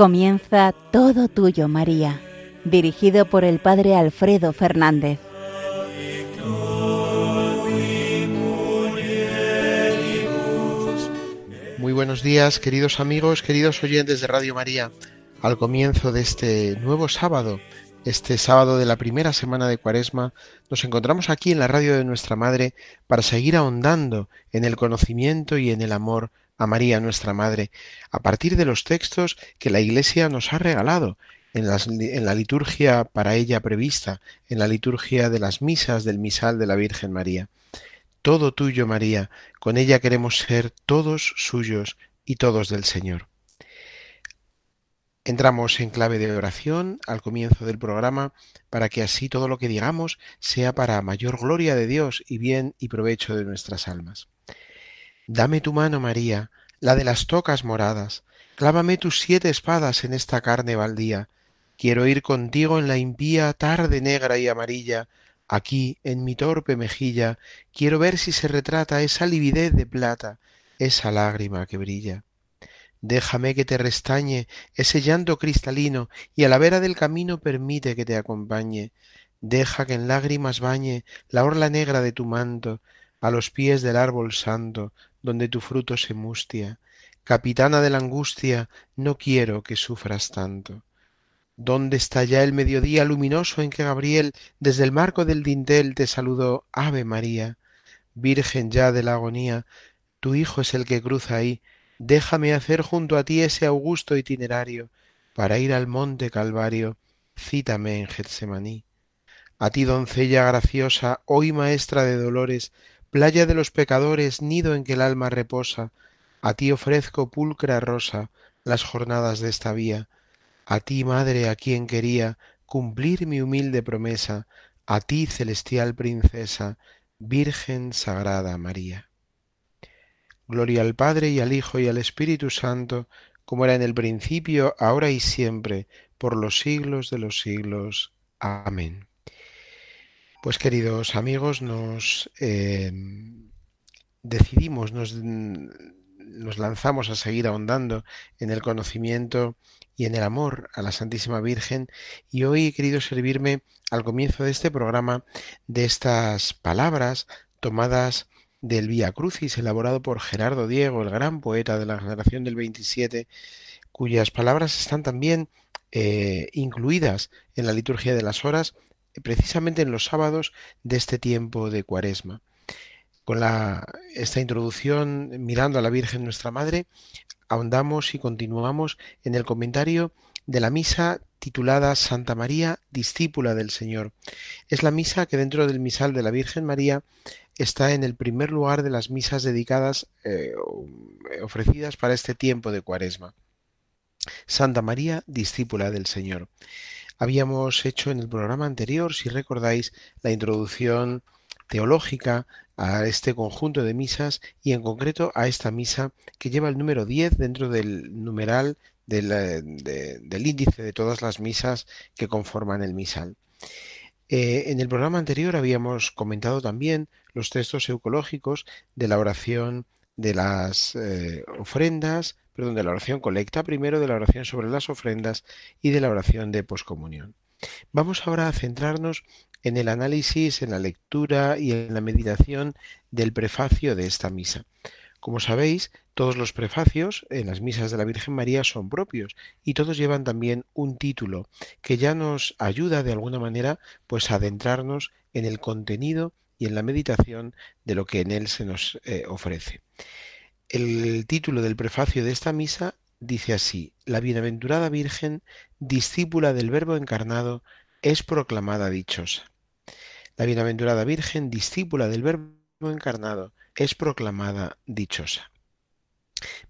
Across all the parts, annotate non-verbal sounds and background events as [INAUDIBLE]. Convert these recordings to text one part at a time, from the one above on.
Comienza Todo Tuyo, María, dirigido por el Padre Alfredo Fernández. Muy buenos días, queridos amigos, queridos oyentes de Radio María. Al comienzo de este nuevo sábado, este sábado de la primera semana de Cuaresma, nos encontramos aquí en la radio de nuestra Madre para seguir ahondando en el conocimiento y en el amor a María nuestra Madre, a partir de los textos que la Iglesia nos ha regalado en, en, la liturgia para ella prevista, en la liturgia de las misas del misal de la Virgen María. Todo tuyo, María, con ella queremos ser todos suyos y todos del Señor. Entramos en clave de oración al comienzo del programa para que así todo lo que digamos sea para mayor gloria de Dios y bien y provecho de nuestras almas. Dame tu mano, María, la de las tocas moradas, clávame tus siete espadas en esta carne baldía. Quiero ir contigo en la impía tarde negra y amarilla, aquí en mi torpe mejilla, quiero ver si se retrata esa lividez de plata, esa lágrima que brilla. Déjame que te restañe ese llanto cristalino y a la vera del camino permite que te acompañe. Deja que en lágrimas bañe la orla negra de tu manto, a los pies del árbol santo, donde tu fruto se mustia. Capitana de la angustia, no quiero que sufras tanto. ¿Dónde está ya el mediodía luminoso en que Gabriel desde el marco del dintel te saludó Ave María? Virgen ya de la agonía, tu Hijo es el que cruza ahí, déjame hacer junto a ti ese augusto itinerario, para ir al monte Calvario, cítame en Getsemaní. A ti, doncella graciosa, hoy maestra de dolores, playa de los pecadores, nido en que el alma reposa, a ti ofrezco pulcra rosa las jornadas de esta vía, a ti, madre, a quien quería cumplir mi humilde promesa, a ti, celestial princesa, Virgen Sagrada María. Gloria al Padre y al Hijo y al Espíritu Santo, como era en el principio, ahora y siempre, por los siglos de los siglos. Amén. Pues queridos amigos, nos eh, decidimos, nos, nos lanzamos a seguir ahondando en el conocimiento y en el amor a la Santísima Virgen y hoy he querido servirme al comienzo de este programa de estas palabras tomadas del Vía Crucis elaborado por Gerardo Diego, el gran poeta de la generación del 27, cuyas palabras están también eh, incluidas en la liturgia de las horas precisamente en los sábados de este tiempo de cuaresma. Con la, esta introducción, mirando a la Virgen nuestra Madre, ahondamos y continuamos en el comentario de la misa titulada Santa María, discípula del Señor. Es la misa que dentro del misal de la Virgen María está en el primer lugar de las misas dedicadas, eh, ofrecidas para este tiempo de cuaresma. Santa María, discípula del Señor. Habíamos hecho en el programa anterior, si recordáis, la introducción teológica a este conjunto de misas y en concreto a esta misa que lleva el número 10 dentro del numeral del, índice de todas las misas que conforman el misal. Eh, en el programa anterior habíamos comentado también los textos eucológicos de la oración de las eh, ofrendas, perdón, de la oración colecta primero, de la oración sobre las ofrendas y de la oración de poscomunión. Vamos ahora a centrarnos en el análisis, en la lectura y en la meditación del prefacio de esta misa. Como sabéis, todos los prefacios en las misas de la Virgen María son propios y todos llevan también un título que ya nos ayuda de alguna manera pues a adentrarnos en el contenido y en la meditación de lo que en él se nos eh, ofrece. El título del prefacio de esta misa dice así, La bienaventurada Virgen, discípula del Verbo encarnado, es proclamada dichosa. La bienaventurada Virgen, discípula del Verbo encarnado, es proclamada dichosa.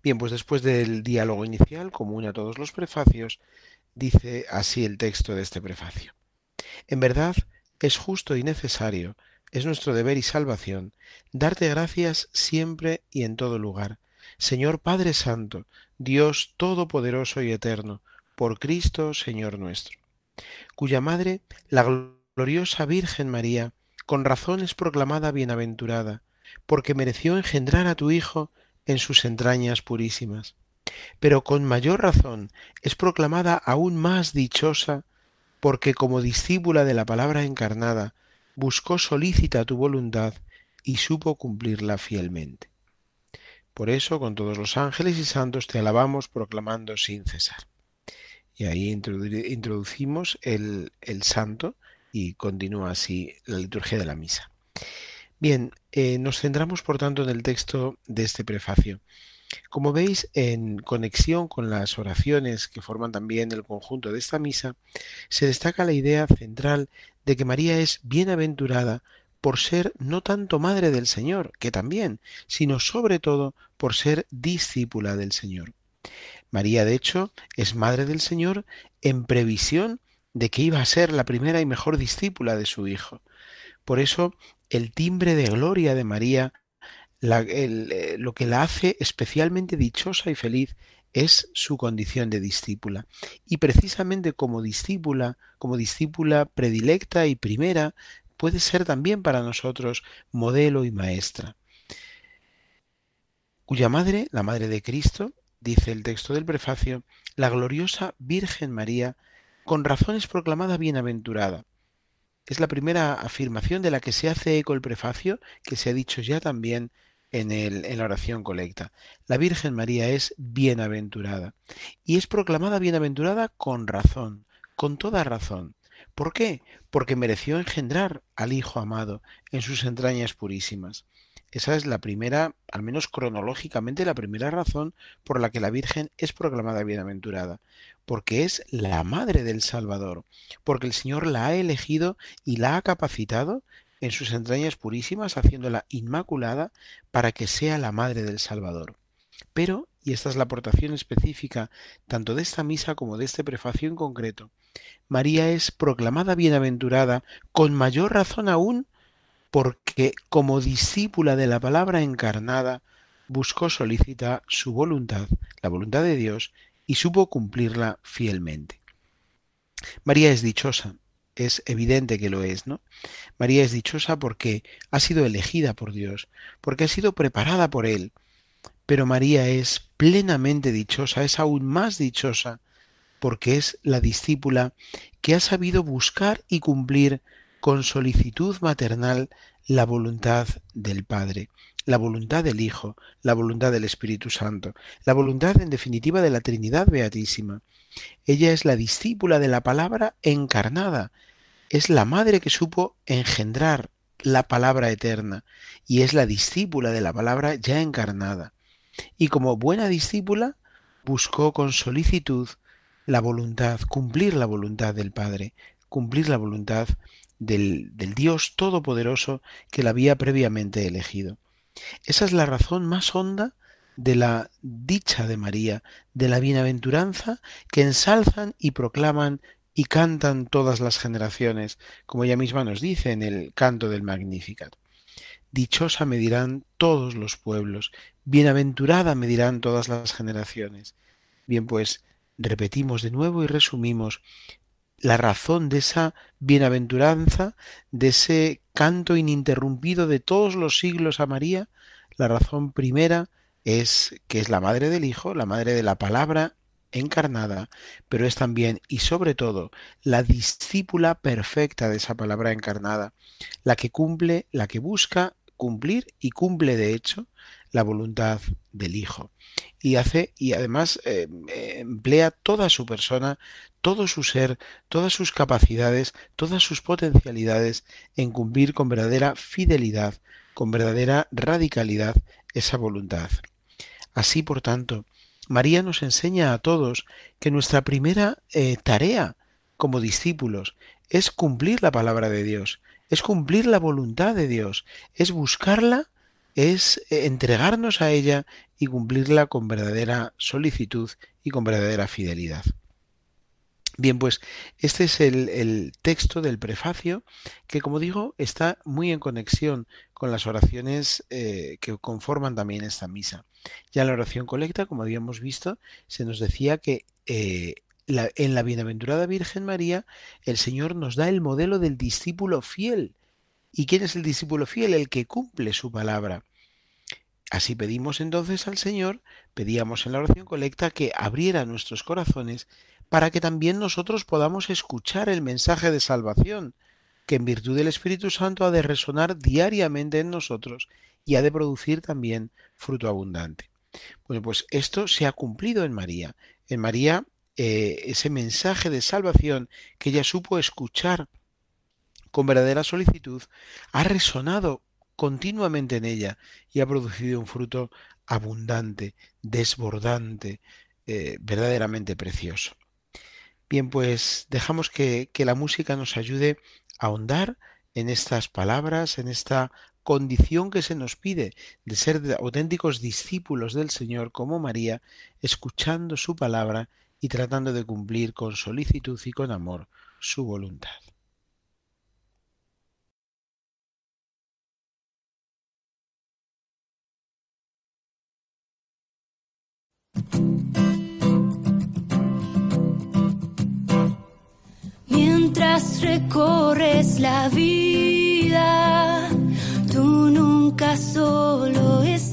Bien, pues después del diálogo inicial, común a todos los prefacios, dice así el texto de este prefacio. En verdad, es justo y necesario es nuestro deber y salvación darte gracias siempre y en todo lugar. Señor Padre Santo, Dios Todopoderoso y Eterno, por Cristo Señor nuestro, cuya Madre, la gloriosa Virgen María, con razón es proclamada bienaventurada, porque mereció engendrar a tu Hijo en sus entrañas purísimas. pero con mayor razón es proclamada aún más dichosa porque como discípula de la palabra encarnada buscó solícita tu voluntad y supo cumplirla fielmente. Por eso, con todos los ángeles y santos te alabamos proclamando sin cesar. Y ahí introducimos el, el santo y continúa así la liturgia de la misa. Bien, eh, nos centramos por tanto en el texto de este prefacio. Como veis, en conexión con las oraciones que forman también el conjunto de esta misa, se destaca la idea central de que María es bienaventurada por ser no tanto madre del Señor, que también, sino sobre todo por ser discípula del Señor. María, de hecho, es madre del Señor en previsión de que iba a ser la primera y mejor discípula de su Hijo. Por eso, el timbre de gloria de María, eh, lo que la hace especialmente dichosa y feliz, es su condición de discípula. Y precisamente como discípula, como discípula predilecta y primera, puede ser también para nosotros modelo y maestra. Cuya madre, la madre de Cristo, dice el texto del prefacio, la gloriosa Virgen María, con razón es proclamada bienaventurada. Es la primera afirmación de la que se hace eco el prefacio, que se ha dicho ya también en, el, en la oración colecta. La Virgen María es bienaventurada y es proclamada bienaventurada con razón, con toda razón. ¿Por qué? Porque mereció engendrar al Hijo amado en sus entrañas purísimas. Esa es la primera, al menos cronológicamente, la primera razón por la que la Virgen es proclamada bienaventurada, porque es la madre del Salvador, porque el Señor la ha elegido y la ha capacitado en sus entrañas purísimas, haciéndola inmaculada para que sea la madre del Salvador. Pero, y esta es la aportación específica tanto de esta misa como de este prefacio en concreto, María es proclamada bienaventurada con mayor razón aún porque como discípula de la palabra encarnada buscó solícita su voluntad, la voluntad de Dios, y supo cumplirla fielmente. María es dichosa, es evidente que lo es, ¿no? María es dichosa porque ha sido elegida por Dios, porque ha sido preparada por Él, pero María es plenamente dichosa, es aún más dichosa porque es la discípula que ha sabido buscar y cumplir con solicitud maternal la voluntad del Padre, la voluntad del Hijo, la voluntad del Espíritu Santo, la voluntad en definitiva de la Trinidad Beatísima. Ella es la discípula de la palabra encarnada, es la madre que supo engendrar la palabra eterna y es la discípula de la palabra ya encarnada. Y como buena discípula buscó con solicitud la voluntad, cumplir la voluntad del Padre, cumplir la voluntad del, del Dios Todopoderoso que la había previamente elegido. Esa es la razón más honda de la dicha de María, de la bienaventuranza que ensalzan y proclaman y cantan todas las generaciones, como ella misma nos dice en el canto del Magnificat. Dichosa me dirán todos los pueblos, bienaventurada me dirán todas las generaciones. Bien, pues repetimos de nuevo y resumimos la razón de esa bienaventuranza, de ese canto ininterrumpido de todos los siglos a María, la razón primera es que es la madre del Hijo, la madre de la palabra encarnada, pero es también y sobre todo la discípula perfecta de esa palabra encarnada, la que cumple, la que busca cumplir y cumple de hecho la voluntad del Hijo. Y hace, y además eh, emplea toda su persona, todo su ser, todas sus capacidades, todas sus potencialidades en cumplir con verdadera fidelidad, con verdadera radicalidad esa voluntad. Así, por tanto, María nos enseña a todos que nuestra primera eh, tarea como discípulos es cumplir la palabra de Dios, es cumplir la voluntad de Dios, es buscarla es eh, entregarnos a ella y cumplirla con verdadera solicitud y con verdadera fidelidad. Bien, pues este es el, texto del prefacio que, como digo, está muy en conexión con las oraciones eh, que conforman también esta misa. Ya en la oración colecta, como habíamos visto, se nos decía que eh, en la bienaventurada Virgen María el Señor nos da el modelo del discípulo fiel, ¿Y quién es el discípulo fiel? El que cumple su palabra. Así pedimos entonces al Señor, pedíamos en la oración colecta que abriera nuestros corazones para que también nosotros podamos escuchar el mensaje de salvación, que en virtud del Espíritu Santo ha de resonar diariamente en nosotros y ha de producir también fruto abundante. Bueno, pues esto se ha cumplido en María. En María, eh, ese mensaje de salvación que ella supo escuchar con verdadera solicitud, ha resonado continuamente en ella y ha producido un fruto abundante, desbordante, eh, verdaderamente precioso. Bien, pues dejamos que, que la música nos ayude a ahondar en estas palabras, en esta condición que se nos pide de ser auténticos discípulos del Señor como María, escuchando su palabra y tratando de cumplir con solicitud y con amor su voluntad. Mientras recorres la vida, tú nunca solo estás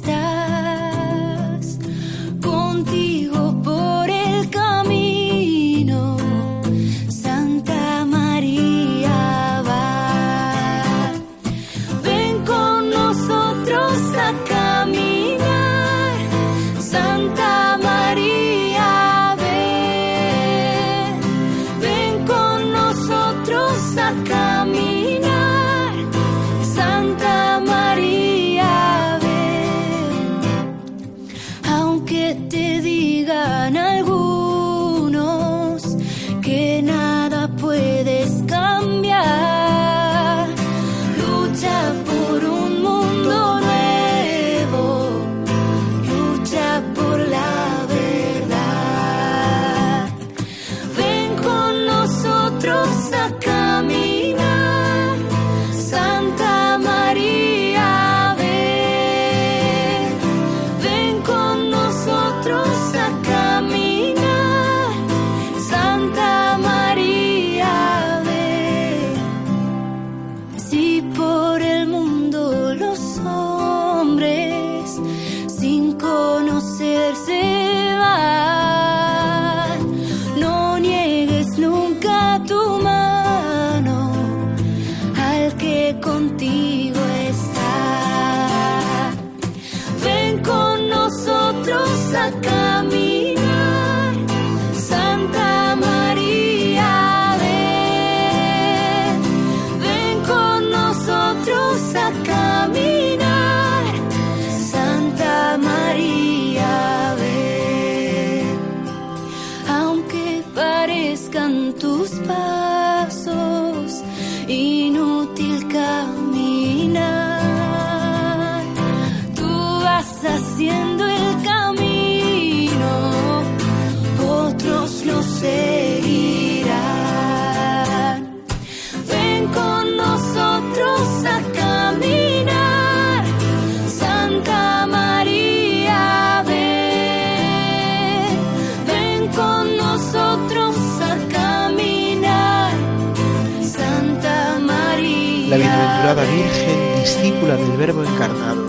Virgen, discípula del Verbo encarnado,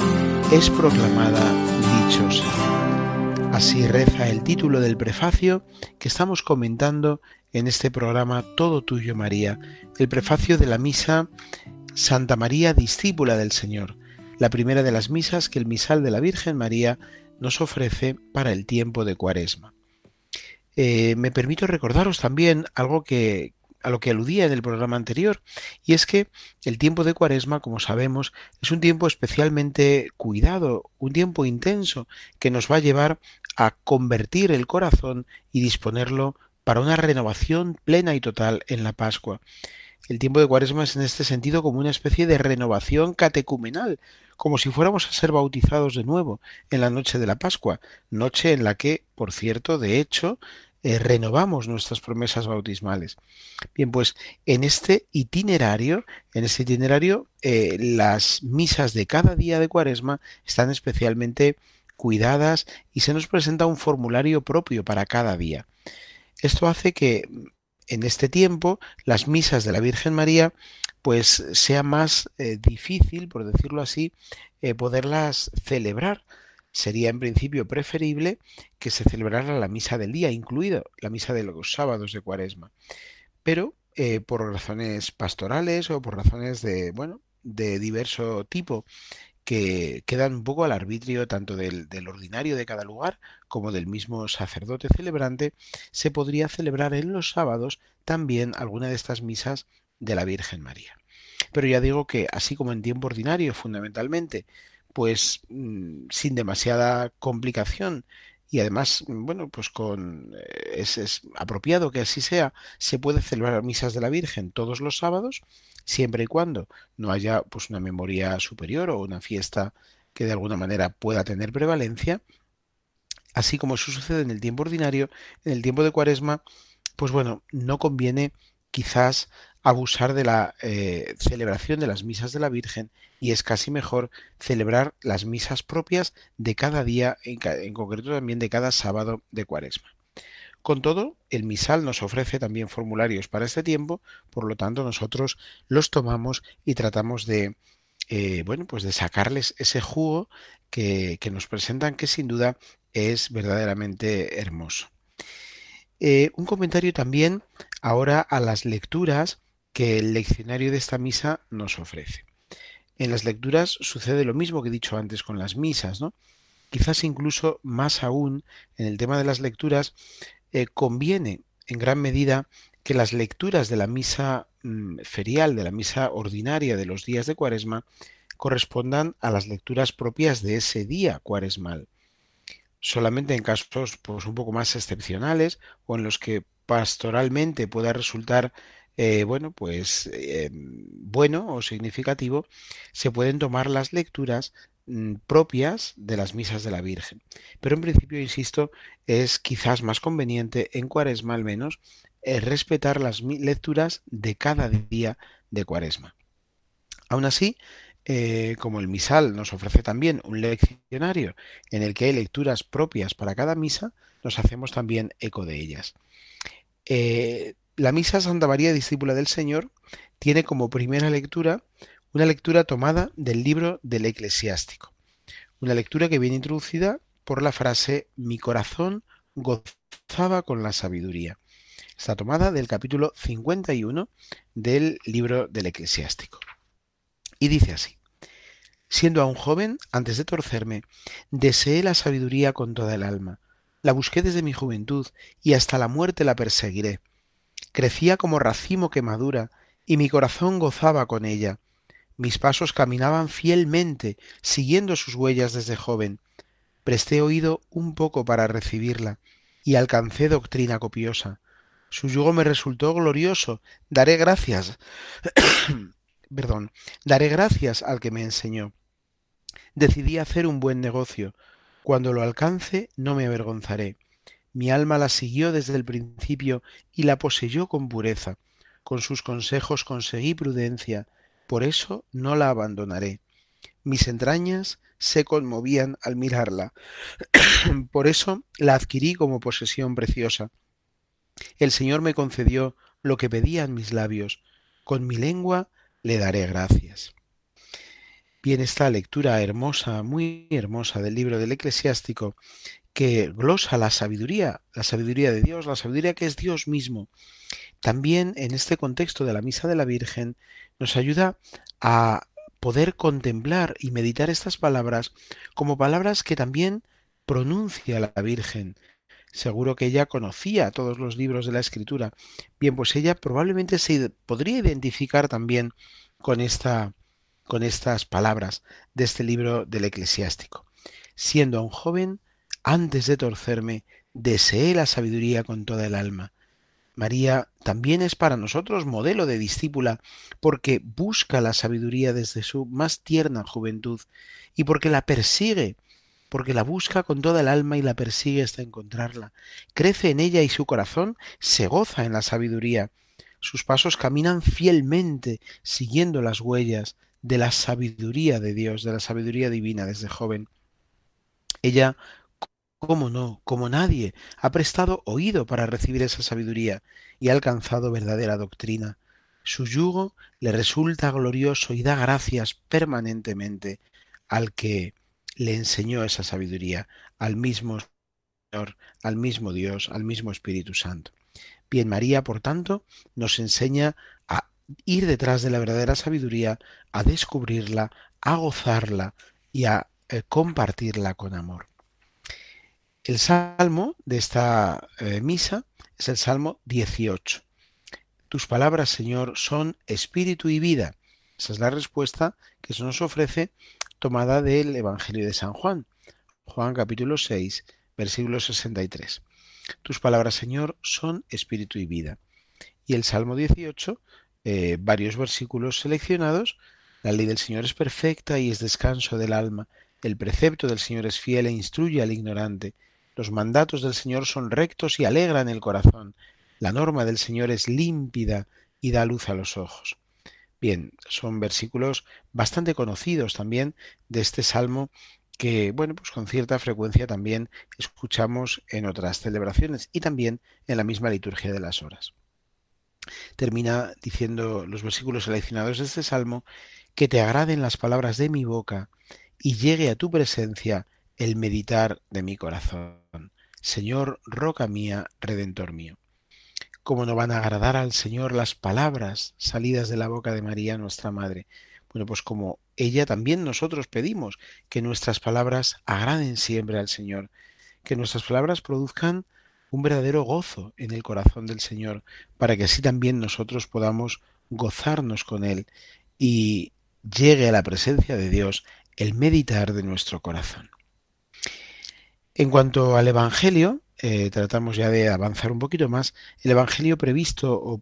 es proclamada dichosa. Así reza el título del prefacio que estamos comentando en este programa Todo Tuyo María, el prefacio de la misa Santa María, discípula del Señor, la primera de las misas que el misal de la Virgen María nos ofrece para el tiempo de Cuaresma. Eh, me permito recordaros también algo que, a lo que aludía en el programa anterior, y es que el tiempo de Cuaresma, como sabemos, es un tiempo especialmente cuidado, un tiempo intenso que nos va a llevar a convertir el corazón y disponerlo para una renovación plena y total en la Pascua. El tiempo de Cuaresma es en este sentido como una especie de renovación catecumenal, como si fuéramos a ser bautizados de nuevo en la noche de la Pascua, noche en la que, por cierto, de hecho, eh, renovamos nuestras promesas bautismales. Bien, pues en este itinerario, en este itinerario, eh, las misas de cada día de Cuaresma están especialmente cuidadas y se nos presenta un formulario propio para cada día. Esto hace que en este tiempo las misas de la Virgen María pues sea más eh, difícil, por decirlo así, poderlas celebrar. Sería en principio preferible que se celebrara la misa del día, incluido la misa de los sábados de cuaresma. Pero eh, por razones pastorales o por razones de, bueno, de diverso tipo, que quedan un poco al arbitrio tanto del, del, ordinario de cada lugar como del mismo sacerdote celebrante, se podría celebrar en los sábados también alguna de estas misas de la Virgen María. Pero ya digo que así como en tiempo ordinario fundamentalmente, pues mm, sin demasiada complicación. Y además, bueno, pues con eh, es, es, apropiado que así sea, se puede celebrar misas de la Virgen todos los sábados, siempre y cuando no haya pues una memoria superior o una fiesta que de alguna manera pueda tener prevalencia, así como eso sucede en el tiempo ordinario, en el tiempo de Cuaresma, pues bueno, no conviene quizás abusar de la eh, celebración de las misas de la Virgen y es casi mejor celebrar las misas propias de cada día, en, concreto también de cada sábado de cuaresma. Con todo, el misal nos ofrece también formularios para este tiempo, por lo tanto nosotros los tomamos y tratamos de, eh, bueno, pues de sacarles ese jugo que, nos presentan, que sin duda es verdaderamente hermoso. Eh, un comentario también ahora a las lecturas que el leccionario de esta misa nos ofrece. En las lecturas sucede lo mismo que he dicho antes con las misas, ¿no? Quizás incluso más aún en el tema de las lecturas eh, conviene en gran medida que las lecturas de la misa mm, ferial, de la misa ordinaria de los días de cuaresma, correspondan a las lecturas propias de ese día cuaresmal. Solamente en casos pues, un poco más excepcionales o en los que pastoralmente pueda resultar eh, bueno, pues eh, bueno o significativo, se pueden tomar las lecturas mm, propias de las misas de la Virgen. Pero en principio, insisto, es quizás más conveniente, en cuaresma al menos, eh, respetar las lecturas de cada día de cuaresma. Aún así, eh, como el misal nos ofrece también un leccionario en el que hay lecturas propias para cada misa, nos hacemos también eco de ellas. Eh, la misa Santa María, discípula del Señor, tiene como primera lectura una lectura tomada del libro del eclesiástico. Una lectura que viene introducida por la frase mi corazón gozaba con la sabiduría. Está tomada del capítulo 51 del libro del eclesiástico. Y dice así, siendo aún joven, antes de torcerme, deseé la sabiduría con toda el alma. La busqué desde mi juventud y hasta la muerte la perseguiré crecía como racimo que madura, y mi corazón gozaba con ella. Mis pasos caminaban fielmente, siguiendo sus huellas desde joven. Presté oído un poco para recibirla, y alcancé doctrina copiosa. Su yugo me resultó glorioso. Daré gracias. [COUGHS] Perdón. Daré gracias al que me enseñó. Decidí hacer un buen negocio. Cuando lo alcance, no me avergonzaré. Mi alma la siguió desde el principio y la poseyó con pureza. Con sus consejos conseguí prudencia, por eso no la abandonaré. Mis entrañas se conmovían al mirarla, [CLEARS THROAT] por eso la adquirí como posesión preciosa. El Señor me concedió lo que pedían mis labios, con mi lengua le daré gracias. Bien, esta lectura hermosa, muy hermosa del libro del eclesiástico, que glosa la sabiduría, la sabiduría de Dios, la sabiduría que es Dios mismo. También en este contexto de la Misa de la Virgen nos ayuda a poder contemplar y meditar estas palabras como palabras que también pronuncia la Virgen. Seguro que ella conocía todos los libros de la Escritura. Bien, pues ella probablemente se podría identificar también con esta con estas palabras de este libro del eclesiástico. Siendo aún joven, antes de torcerme, deseé la sabiduría con toda el alma. María también es para nosotros modelo de discípula porque busca la sabiduría desde su más tierna juventud y porque la persigue, porque la busca con toda el alma y la persigue hasta encontrarla. Crece en ella y su corazón se goza en la sabiduría. Sus pasos caminan fielmente siguiendo las huellas de la sabiduría de Dios, de la sabiduría divina desde joven. Ella ¿Cómo no? Como nadie ha prestado oído para recibir esa sabiduría y ha alcanzado verdadera doctrina. Su yugo le resulta glorioso y da gracias permanentemente al que le enseñó esa sabiduría, al mismo Señor, al mismo Dios, al mismo Espíritu Santo. Bien, María, por tanto, nos enseña a ir detrás de la verdadera sabiduría, a descubrirla, a gozarla y a eh, compartirla con amor. El salmo de esta eh, misa es el Salmo 18. Tus palabras, Señor, son espíritu y vida. Esa es la respuesta que se nos ofrece tomada del Evangelio de San Juan. Juan capítulo 6, versículo 63. Tus palabras, Señor, son espíritu y vida. Y el Salmo 18, eh, varios versículos seleccionados. La ley del Señor es perfecta y es descanso del alma. El precepto del Señor es fiel e instruye al ignorante. Los mandatos del Señor son rectos y alegran el corazón. La norma del Señor es límpida y da luz a los ojos. Bien, son versículos bastante conocidos también de este salmo que, bueno, pues con cierta frecuencia también escuchamos en otras celebraciones y también en la misma liturgia de las horas. Termina diciendo los versículos seleccionados de este salmo, que te agraden las palabras de mi boca y llegue a tu presencia el meditar de mi corazón. Señor, roca mía, redentor mío. ¿Cómo no van a agradar al Señor las palabras salidas de la boca de María, nuestra Madre? Bueno, pues como ella también nosotros pedimos que nuestras palabras agraden siempre al Señor, que nuestras palabras produzcan un verdadero gozo en el corazón del Señor, para que así también nosotros podamos gozarnos con Él y llegue a la presencia de Dios el meditar de nuestro corazón. En cuanto al Evangelio, eh, tratamos ya de avanzar un poquito más. El Evangelio previsto o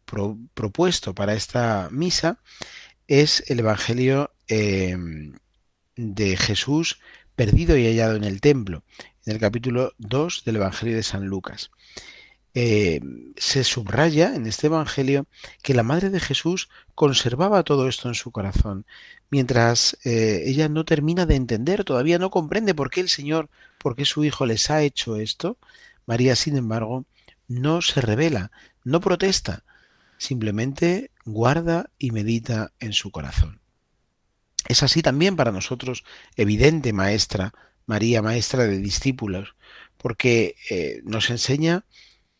propuesto para esta misa es el Evangelio em, de Jesús perdido y hallado en el templo, en el capítulo 2 del Evangelio de San Lucas. Eh, se subraya en este Evangelio que la Madre de Jesús conservaba todo esto en su corazón, mientras eh, ella no termina de entender, todavía no comprende por qué el Señor, por qué su Hijo les ha hecho esto, María, sin embargo, no se revela, no protesta, simplemente guarda y medita en su corazón. Es así también para nosotros, evidente maestra, María, maestra de discípulos, porque eh, nos enseña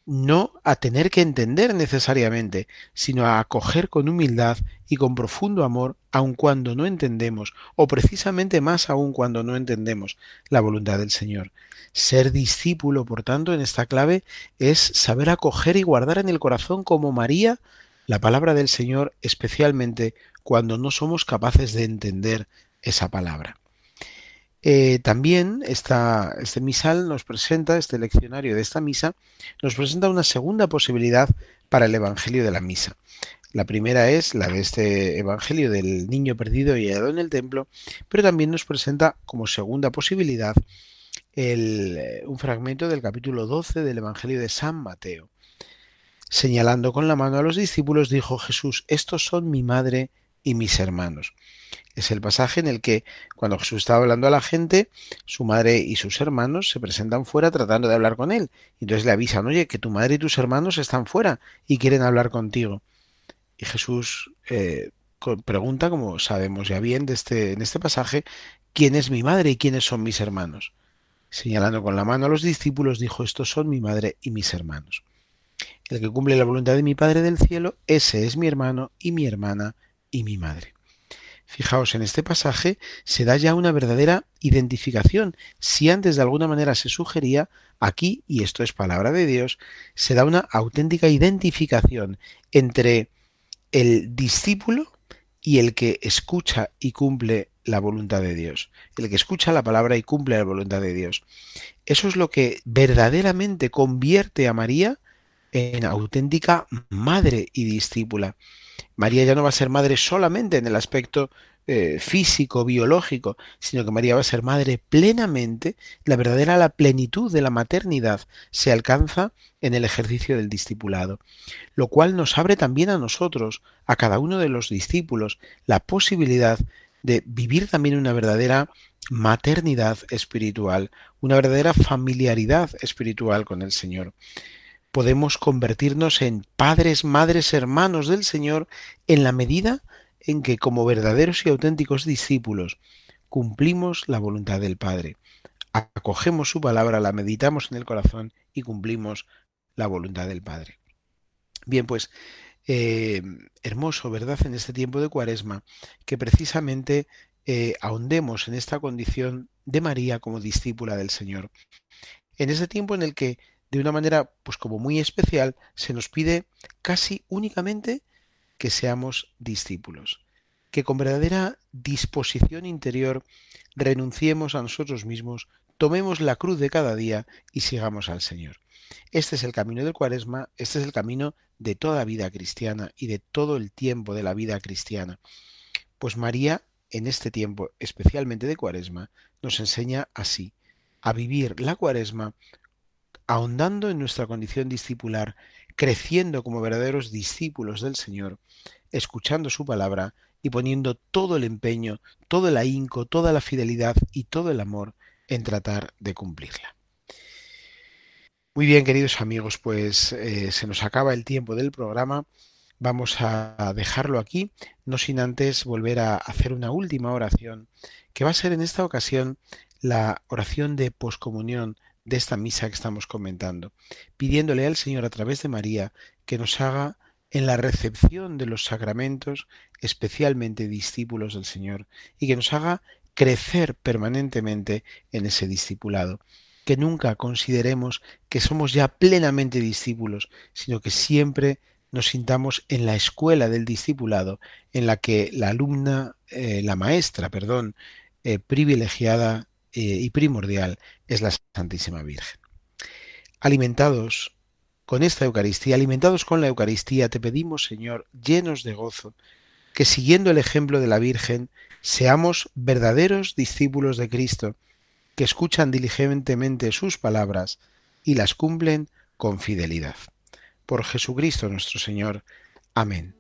no a tener que entender necesariamente, sino a acoger con humildad y con profundo amor, aun cuando no entendemos, o precisamente más aun cuando no entendemos la voluntad del Señor. Ser discípulo, por tanto, en esta clave es saber acoger y guardar en el corazón como María la palabra del Señor, especialmente cuando no somos capaces de entender esa palabra. Eh, también este misal nos presenta, este leccionario de esta misa, nos presenta una segunda posibilidad para el Evangelio de la misa. La primera es la de este Evangelio del niño perdido y hallado en el templo, pero también nos presenta como segunda posibilidad eh, un fragmento del capítulo 12 del Evangelio de San Mateo. Señalando con la mano a los discípulos, dijo Jesús, estos son mi madre y mis hermanos. Es el pasaje en el que cuando Jesús estaba hablando a la gente, su madre y sus hermanos se presentan fuera tratando de hablar con él. Y entonces le avisan, oye, que tu madre y tus hermanos están fuera y quieren hablar contigo. Y Jesús eh, pregunta, como sabemos ya bien este, en este pasaje, ¿quién es mi madre y quiénes son mis hermanos? Señalando con la mano a los discípulos, dijo, estos son mi madre y mis hermanos. El que cumple la voluntad de mi Padre del cielo, ese es mi hermano y mi hermana y mi madre. Fijaos, en este pasaje se da ya una verdadera identificación. Si antes de alguna manera se sugería, aquí, y esto es palabra de Dios, se da una auténtica identificación entre el discípulo y el que escucha y cumple la voluntad de Dios, el que escucha la palabra y cumple la voluntad de Dios. Eso es lo que verdaderamente convierte a María en auténtica madre y discípula. María ya no va a ser madre solamente en el aspecto eh, físico, biológico, sino que María va a ser madre plenamente, la verdadera la plenitud de la maternidad se alcanza en el ejercicio del discipulado, lo cual nos abre también a nosotros, a cada uno de los discípulos, la posibilidad de vivir también una verdadera maternidad espiritual, una verdadera familiaridad espiritual con el Señor. Podemos convertirnos en padres, madres, hermanos del Señor en la medida en que como verdaderos y auténticos discípulos cumplimos la voluntad del Padre, acogemos su palabra, la meditamos en el corazón y cumplimos la voluntad del Padre. Bien, pues eh, hermoso, ¿verdad? En este tiempo de cuaresma, que precisamente eh, ahondemos en esta condición de María como discípula del Señor. En ese tiempo en el que, de una manera, pues como muy especial, se nos pide casi únicamente que seamos discípulos, que con verdadera disposición interior renunciemos a nosotros mismos, tomemos la cruz de cada día y sigamos al Señor. Este es el camino del cuaresma, este es el camino de toda vida cristiana y de todo el tiempo de la vida cristiana. Pues María, en este tiempo especialmente de cuaresma, nos enseña así, a vivir la cuaresma ahondando en nuestra condición discipular, creciendo como verdaderos discípulos del Señor, escuchando su palabra y poniendo todo el empeño, todo el ahínco, toda la fidelidad y todo el amor en tratar de cumplirla. Muy bien, queridos amigos, pues eh, se nos acaba el tiempo del programa. Vamos a dejarlo aquí, no sin antes volver a hacer una última oración, que va a ser en esta ocasión la oración de poscomunión de esta misa que estamos comentando, pidiéndole al Señor a través de María que nos haga en la recepción de los sacramentos, especialmente discípulos del Señor, y que nos haga crecer permanentemente en ese discipulado. Que nunca consideremos que somos ya plenamente discípulos, sino que siempre nos sintamos en la escuela del discipulado, en la que la alumna, eh, la maestra, perdón, eh, privilegiada y primordial es la Santísima Virgen. Alimentados con esta Eucaristía, alimentados con la Eucaristía, te pedimos, Señor, llenos de gozo, que siguiendo el ejemplo de la Virgen, seamos verdaderos discípulos de Cristo, que escuchan diligentemente sus palabras y las cumplen con fidelidad. Por Jesucristo nuestro Señor. Amén.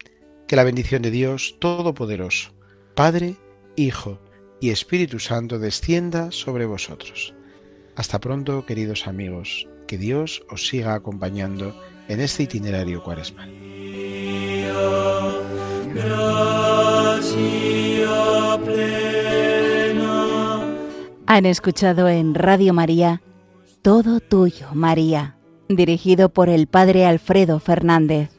Que la bendición de Dios Todopoderoso, Padre, Hijo y Espíritu Santo descienda sobre vosotros. Hasta pronto, queridos amigos. Que Dios os siga acompañando en este itinerario cuaresmal. Han escuchado en Radio María Todo Tuyo, María, dirigido por el Padre Alfredo Fernández.